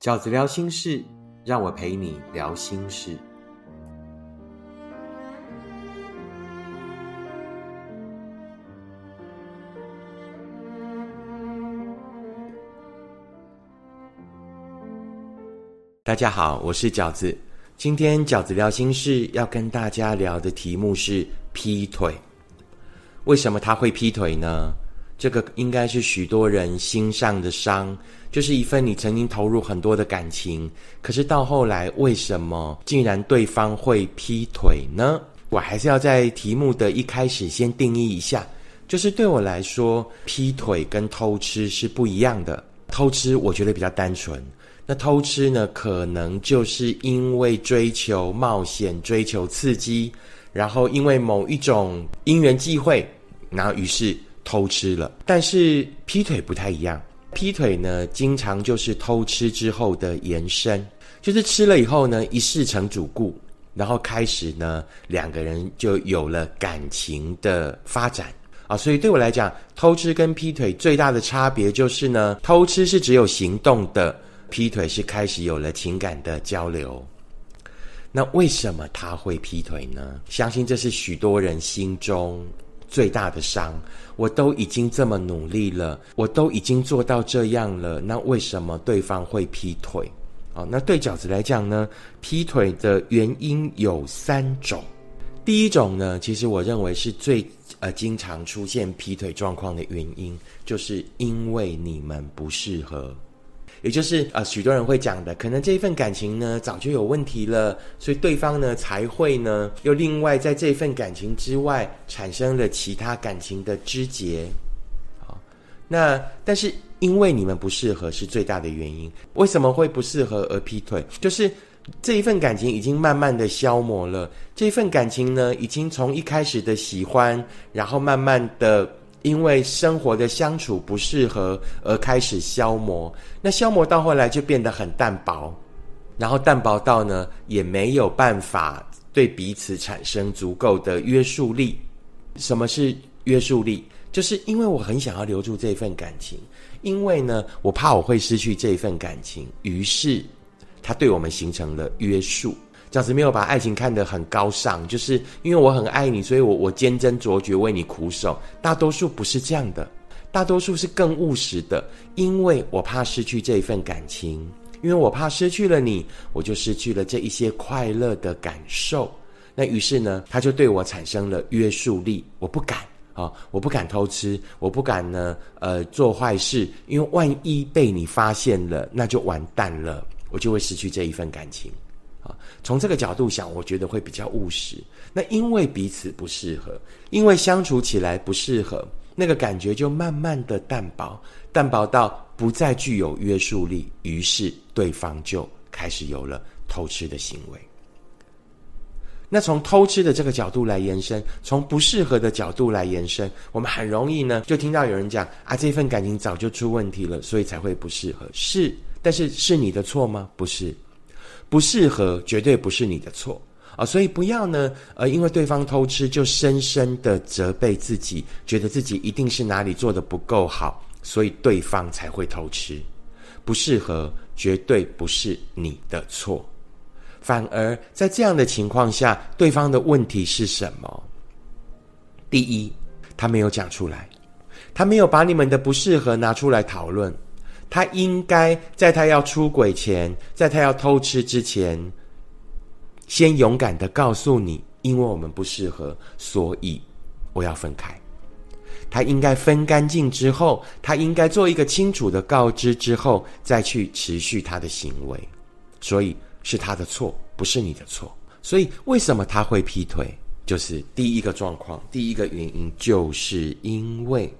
饺子聊心事，让我陪你聊心事。大家好，我是饺子。今天饺子聊心事要跟大家聊的题目是劈腿。为什么他会劈腿呢？这个应该是许多人心上的伤，就是一份你曾经投入很多的感情，可是到后来为什么竟然对方会劈腿呢？我还是要在题目的一开始先定义一下，就是对我来说，劈腿跟偷吃是不一样的。偷吃我觉得比较单纯，那偷吃呢，可能就是因为追求冒险、追求刺激，然后因为某一种因缘际会，然后于是。偷吃了，但是劈腿不太一样。劈腿呢，经常就是偷吃之后的延伸，就是吃了以后呢，一事成主顾，然后开始呢，两个人就有了感情的发展啊。所以对我来讲，偷吃跟劈腿最大的差别就是呢，偷吃是只有行动的，劈腿是开始有了情感的交流。那为什么他会劈腿呢？相信这是许多人心中。最大的伤，我都已经这么努力了，我都已经做到这样了，那为什么对方会劈腿？哦，那对饺子来讲呢，劈腿的原因有三种。第一种呢，其实我认为是最呃经常出现劈腿状况的原因，就是因为你们不适合。也就是呃，许多人会讲的，可能这一份感情呢早就有问题了，所以对方呢才会呢又另外在这份感情之外产生了其他感情的枝节。好，那但是因为你们不适合是最大的原因。为什么会不适合而劈腿？就是这一份感情已经慢慢的消磨了，这一份感情呢已经从一开始的喜欢，然后慢慢的。因为生活的相处不适合而开始消磨，那消磨到后来就变得很淡薄，然后淡薄到呢也没有办法对彼此产生足够的约束力。什么是约束力？就是因为我很想要留住这份感情，因为呢我怕我会失去这份感情，于是他对我们形成了约束。饺子没有把爱情看得很高尚，就是因为我很爱你，所以我我坚贞卓绝为你苦守。大多数不是这样的，大多数是更务实的，因为我怕失去这一份感情，因为我怕失去了你，我就失去了这一些快乐的感受。那于是呢，他就对我产生了约束力，我不敢啊，我不敢偷吃，我不敢呢，呃，做坏事，因为万一被你发现了，那就完蛋了，我就会失去这一份感情。从这个角度想，我觉得会比较务实。那因为彼此不适合，因为相处起来不适合，那个感觉就慢慢的淡薄，淡薄到不再具有约束力。于是对方就开始有了偷吃的行为。那从偷吃的这个角度来延伸，从不适合的角度来延伸，我们很容易呢就听到有人讲啊，这份感情早就出问题了，所以才会不适合。是，但是是你的错吗？不是。不适合绝对不是你的错啊，所以不要呢，呃，因为对方偷吃就深深的责备自己，觉得自己一定是哪里做的不够好，所以对方才会偷吃。不适合绝对不是你的错，反而在这样的情况下，对方的问题是什么？第一，他没有讲出来，他没有把你们的不适合拿出来讨论。他应该在他要出轨前，在他要偷吃之前，先勇敢的告诉你，因为我们不适合，所以我要分开。他应该分干净之后，他应该做一个清楚的告知之后，再去持续他的行为。所以是他的错，不是你的错。所以为什么他会劈腿？就是第一个状况，第一个原因，就是因为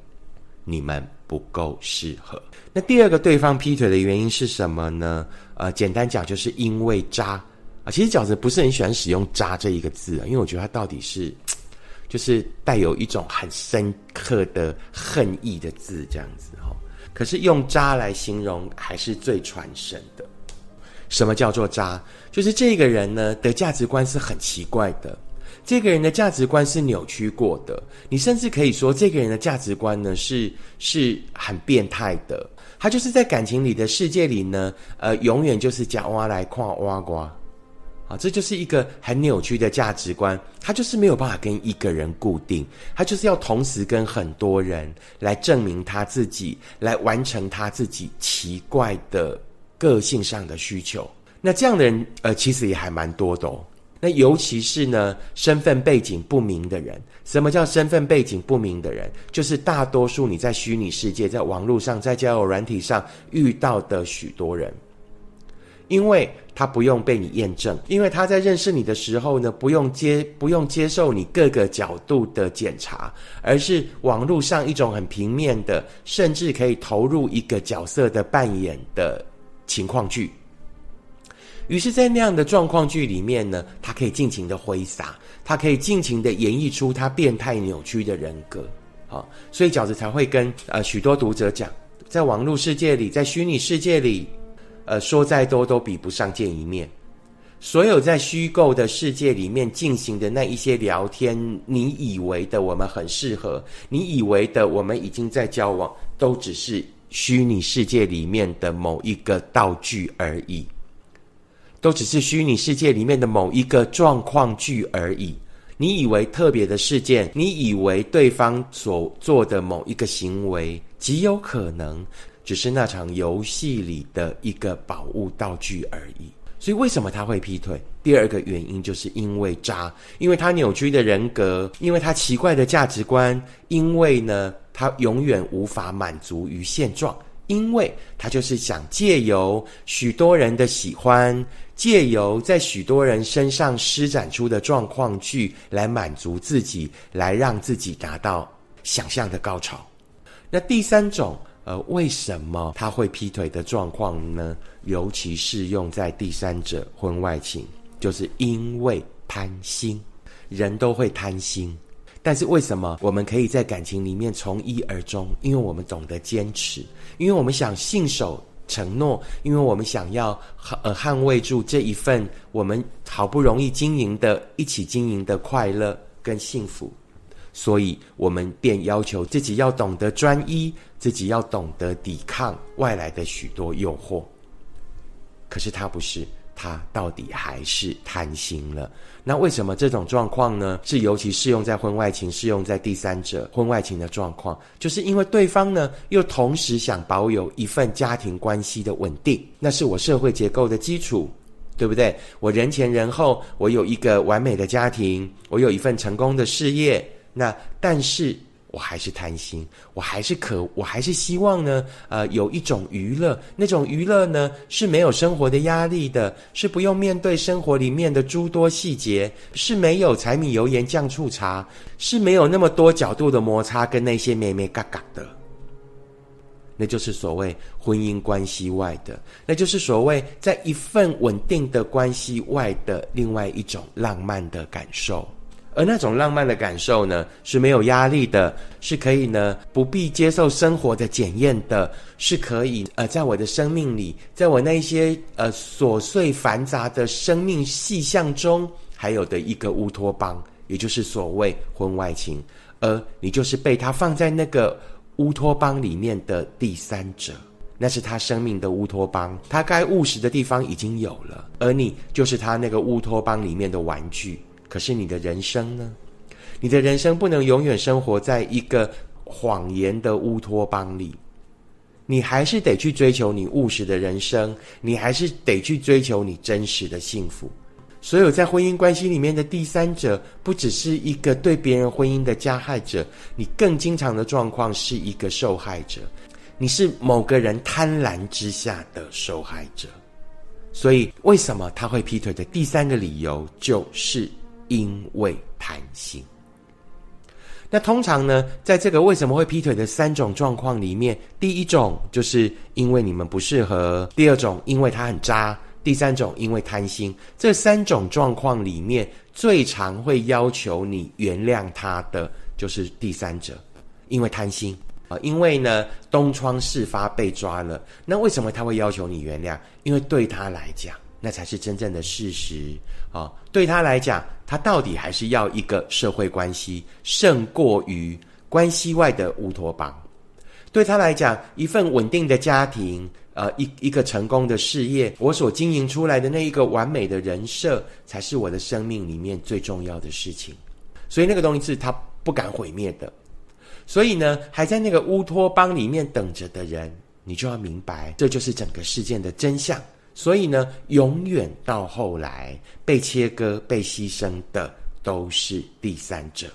你们。不够适合。那第二个对方劈腿的原因是什么呢？呃，简单讲，就是因为渣啊。其实饺子不是很喜欢使用“渣”这一个字啊，因为我觉得它到底是 就是带有一种很深刻的恨意的字这样子哈。可是用“渣”来形容还是最传神的。什么叫做渣？就是这个人呢的价值观是很奇怪的。这个人的价值观是扭曲过的，你甚至可以说，这个人的价值观呢是是很变态的。他就是在感情里的世界里呢，呃，永远就是假挖来跨挖瓜。啊，这就是一个很扭曲的价值观，他就是没有办法跟一个人固定，他就是要同时跟很多人来证明他自己，来完成他自己奇怪的个性上的需求。那这样的人，呃，其实也还蛮多的哦。那尤其是呢，身份背景不明的人。什么叫身份背景不明的人？就是大多数你在虚拟世界、在网络上、在交友软体上遇到的许多人。因为他不用被你验证，因为他在认识你的时候呢，不用接不用接受你各个角度的检查，而是网络上一种很平面的，甚至可以投入一个角色的扮演的情况剧。于是，在那样的状况剧里面呢，他可以尽情的挥洒，他可以尽情的演绎出他变态扭曲的人格。好，所以饺子才会跟呃许多读者讲，在网络世界里，在虚拟世界里。呃，说再多都比不上见一面。所有在虚构的世界里面进行的那一些聊天，你以为的我们很适合，你以为的我们已经在交往，都只是虚拟世界里面的某一个道具而已，都只是虚拟世界里面的某一个状况剧而已。你以为特别的事件，你以为对方所做的某一个行为，极有可能。只是那场游戏里的一个宝物道具而已。所以，为什么他会劈腿？第二个原因就是因为渣，因为他扭曲的人格，因为他奇怪的价值观，因为呢，他永远无法满足于现状，因为他就是想借由许多人的喜欢，借由在许多人身上施展出的状况剧来满足自己，来让自己达到想象的高潮。那第三种。呃，为什么他会劈腿的状况呢？尤其适用在第三者婚外情，就是因为贪心，人都会贪心。但是为什么我们可以在感情里面从一而终？因为我们懂得坚持，因为我们想信守承诺，因为我们想要呃捍卫住这一份我们好不容易经营的、一起经营的快乐跟幸福。所以，我们便要求自己要懂得专一，自己要懂得抵抗外来的许多诱惑。可是他不是，他到底还是贪心了。那为什么这种状况呢？是尤其适用在婚外情，适用在第三者婚外情的状况，就是因为对方呢，又同时想保有一份家庭关系的稳定，那是我社会结构的基础，对不对？我人前人后，我有一个完美的家庭，我有一份成功的事业。那但是我还是贪心，我还是可，我还是希望呢，呃，有一种娱乐，那种娱乐呢是没有生活的压力的，是不用面对生活里面的诸多细节，是没有柴米油盐酱醋茶，是没有那么多角度的摩擦跟那些咩咩嘎嘎的，那就是所谓婚姻关系外的，那就是所谓在一份稳定的关系外的另外一种浪漫的感受。而那种浪漫的感受呢，是没有压力的，是可以呢不必接受生活的检验的，是可以呃，在我的生命里，在我那些呃琐碎繁杂的生命细项中，还有的一个乌托邦，也就是所谓婚外情，而你就是被他放在那个乌托邦里面的第三者，那是他生命的乌托邦，他该务实的地方已经有了，而你就是他那个乌托邦里面的玩具。可是你的人生呢？你的人生不能永远生活在一个谎言的乌托邦里，你还是得去追求你务实的人生，你还是得去追求你真实的幸福。所有在婚姻关系里面的第三者，不只是一个对别人婚姻的加害者，你更经常的状况是一个受害者，你是某个人贪婪之下的受害者。所以，为什么他会劈腿的第三个理由就是。因为贪心，那通常呢，在这个为什么会劈腿的三种状况里面，第一种就是因为你们不适合；第二种因为他很渣；第三种因为贪心。这三种状况里面，最常会要求你原谅他的就是第三者，因为贪心啊，因为呢东窗事发被抓了。那为什么他会要求你原谅？因为对他来讲。那才是真正的事实啊！对他来讲，他到底还是要一个社会关系，胜过于关系外的乌托邦。对他来讲，一份稳定的家庭，呃，一一个成功的事业，我所经营出来的那一个完美的人设，才是我的生命里面最重要的事情。所以那个东西是他不敢毁灭的。所以呢，还在那个乌托邦里面等着的人，你就要明白，这就是整个事件的真相。所以呢，永远到后来被切割、被牺牲的都是第三者。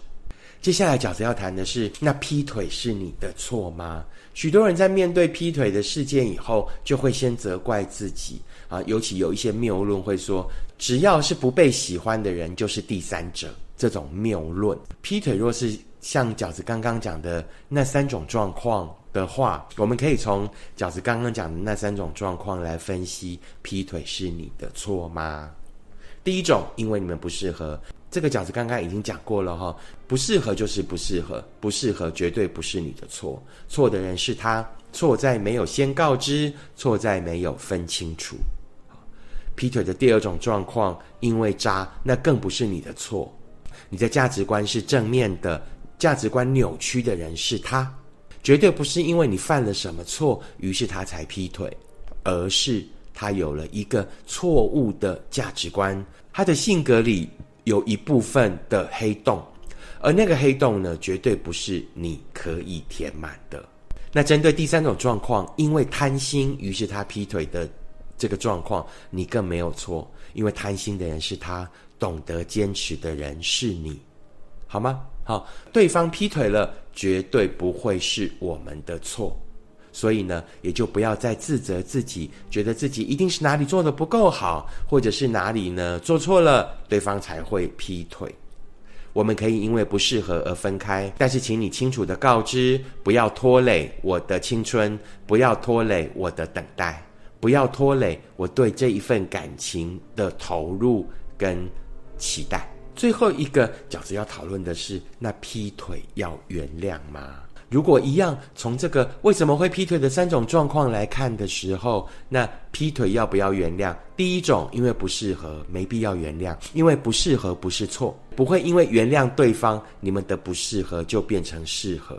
接下来饺子要谈的是，那劈腿是你的错吗？许多人在面对劈腿的事件以后，就会先责怪自己啊，尤其有一些谬论会说，只要是不被喜欢的人就是第三者。这种谬论，劈腿若是像饺子刚刚讲的那三种状况的话，我们可以从饺子刚刚讲的那三种状况来分析，劈腿是你的错吗？第一种，因为你们不适合。这个饺子刚刚已经讲过了哈，不适合就是不适合，不适合绝对不是你的错，错的人是他，错在没有先告知，错在没有分清楚。劈腿的第二种状况，因为渣，那更不是你的错，你的价值观是正面的，价值观扭曲的人是他，绝对不是因为你犯了什么错，于是他才劈腿，而是他有了一个错误的价值观，他的性格里。有一部分的黑洞，而那个黑洞呢，绝对不是你可以填满的。那针对第三种状况，因为贪心，于是他劈腿的这个状况，你更没有错，因为贪心的人是他，懂得坚持的人是你，好吗？好，对方劈腿了，绝对不会是我们的错。所以呢，也就不要再自责自己，觉得自己一定是哪里做的不够好，或者是哪里呢做错了，对方才会劈腿。我们可以因为不适合而分开，但是请你清楚的告知，不要拖累我的青春，不要拖累我的等待，不要拖累我对这一份感情的投入跟期待。最后一个饺子要讨论的是，那劈腿要原谅吗？如果一样从这个为什么会劈腿的三种状况来看的时候，那劈腿要不要原谅？第一种，因为不适合，没必要原谅，因为不适合不是错，不会因为原谅对方，你们的不适合就变成适合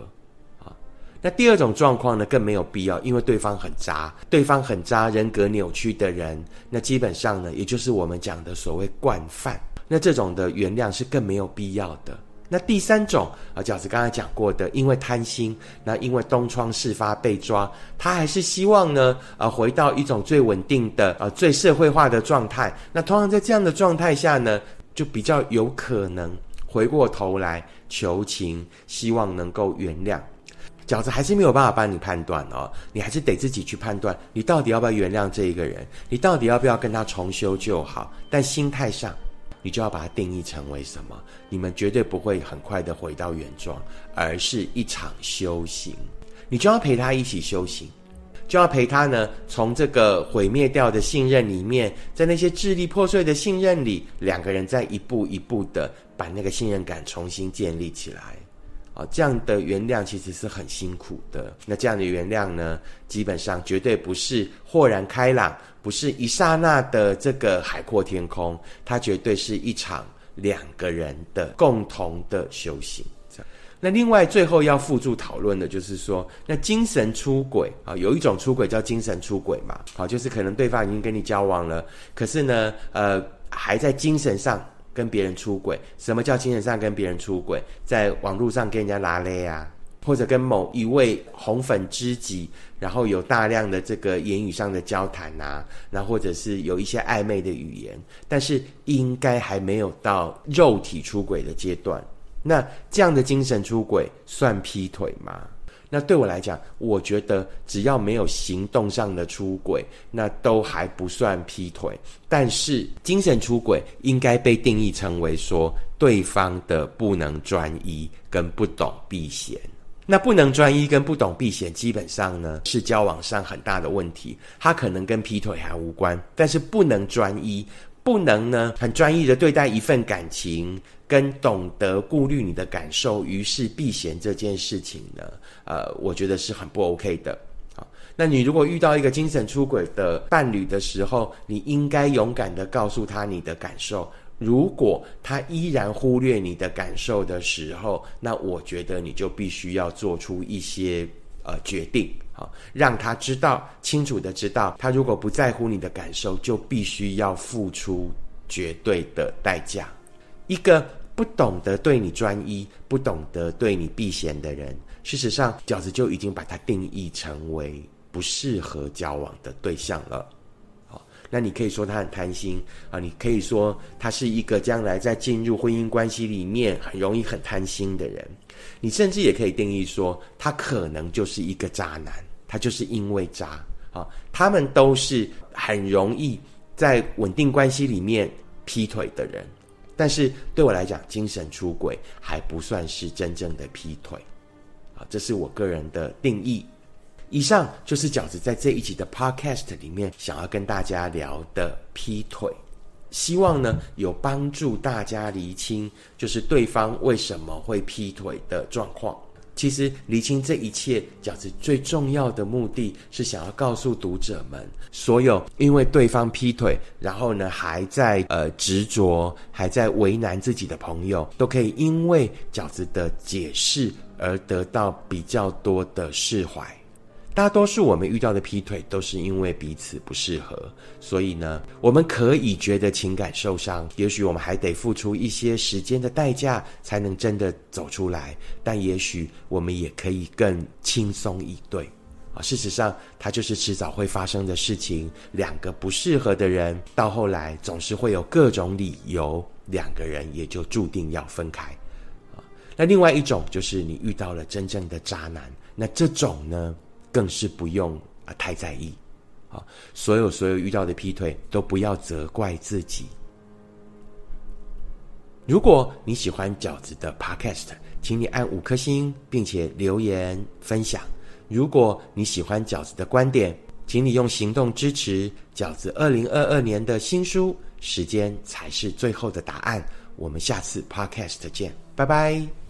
啊。那第二种状况呢，更没有必要，因为对方很渣，对方很渣，人格扭曲的人，那基本上呢，也就是我们讲的所谓惯犯，那这种的原谅是更没有必要的。那第三种啊，饺子刚才讲过的，因为贪心，那因为东窗事发被抓，他还是希望呢，呃，回到一种最稳定的、呃，最社会化的状态。那通常在这样的状态下呢，就比较有可能回过头来求情，希望能够原谅。饺子还是没有办法帮你判断哦，你还是得自己去判断，你到底要不要原谅这一个人，你到底要不要跟他重修旧好？但心态上。你就要把它定义成为什么？你们绝对不会很快的回到原状，而是一场修行。你就要陪他一起修行，就要陪他呢，从这个毁灭掉的信任里面，在那些支离破碎的信任里，两个人在一步一步的把那个信任感重新建立起来。啊，这样的原谅其实是很辛苦的。那这样的原谅呢，基本上绝对不是豁然开朗。不是一刹那的这个海阔天空，它绝对是一场两个人的共同的修行。那另外最后要附注讨论的就是说，那精神出轨啊，有一种出轨叫精神出轨嘛，好，就是可能对方已经跟你交往了，可是呢，呃，还在精神上跟别人出轨。什么叫精神上跟别人出轨？在网络上跟人家拉勒啊。或者跟某一位红粉知己，然后有大量的这个言语上的交谈呐，那或者是有一些暧昧的语言，但是应该还没有到肉体出轨的阶段。那这样的精神出轨算劈腿吗？那对我来讲，我觉得只要没有行动上的出轨，那都还不算劈腿。但是精神出轨应该被定义成为说对方的不能专一跟不懂避嫌。那不能专一跟不懂避嫌，基本上呢是交往上很大的问题。他可能跟劈腿还无关，但是不能专一，不能呢很专一的对待一份感情，跟懂得顾虑你的感受，于是避嫌这件事情呢，呃，我觉得是很不 OK 的。好，那你如果遇到一个精神出轨的伴侣的时候，你应该勇敢的告诉他你的感受。如果他依然忽略你的感受的时候，那我觉得你就必须要做出一些呃决定，好，让他知道清楚的知道，他如果不在乎你的感受，就必须要付出绝对的代价。一个不懂得对你专一、不懂得对你避嫌的人，事实上，饺子就已经把他定义成为不适合交往的对象了。好，那你可以说他很贪心啊，你可以说他是一个将来在进入婚姻关系里面很容易很贪心的人。你甚至也可以定义说，他可能就是一个渣男，他就是因为渣啊。他们都是很容易在稳定关系里面劈腿的人。但是对我来讲，精神出轨还不算是真正的劈腿，啊，这是我个人的定义。以上就是饺子在这一集的 Podcast 里面想要跟大家聊的劈腿，希望呢有帮助大家厘清，就是对方为什么会劈腿的状况。其实厘清这一切，饺子最重要的目的是想要告诉读者们，所有因为对方劈腿，然后呢还在呃执着，还在为难自己的朋友，都可以因为饺子的解释而得到比较多的释怀。大多数我们遇到的劈腿都是因为彼此不适合，所以呢，我们可以觉得情感受伤，也许我们还得付出一些时间的代价才能真的走出来，但也许我们也可以更轻松以对啊。事实上，它就是迟早会发生的事情。两个不适合的人，到后来总是会有各种理由，两个人也就注定要分开啊。那另外一种就是你遇到了真正的渣男，那这种呢？更是不用啊太在意，啊，所有所有遇到的劈腿都不要责怪自己。如果你喜欢饺子的 Podcast，请你按五颗星，并且留言分享。如果你喜欢饺子的观点，请你用行动支持饺子二零二二年的新书《时间才是最后的答案》。我们下次 Podcast 见，拜拜。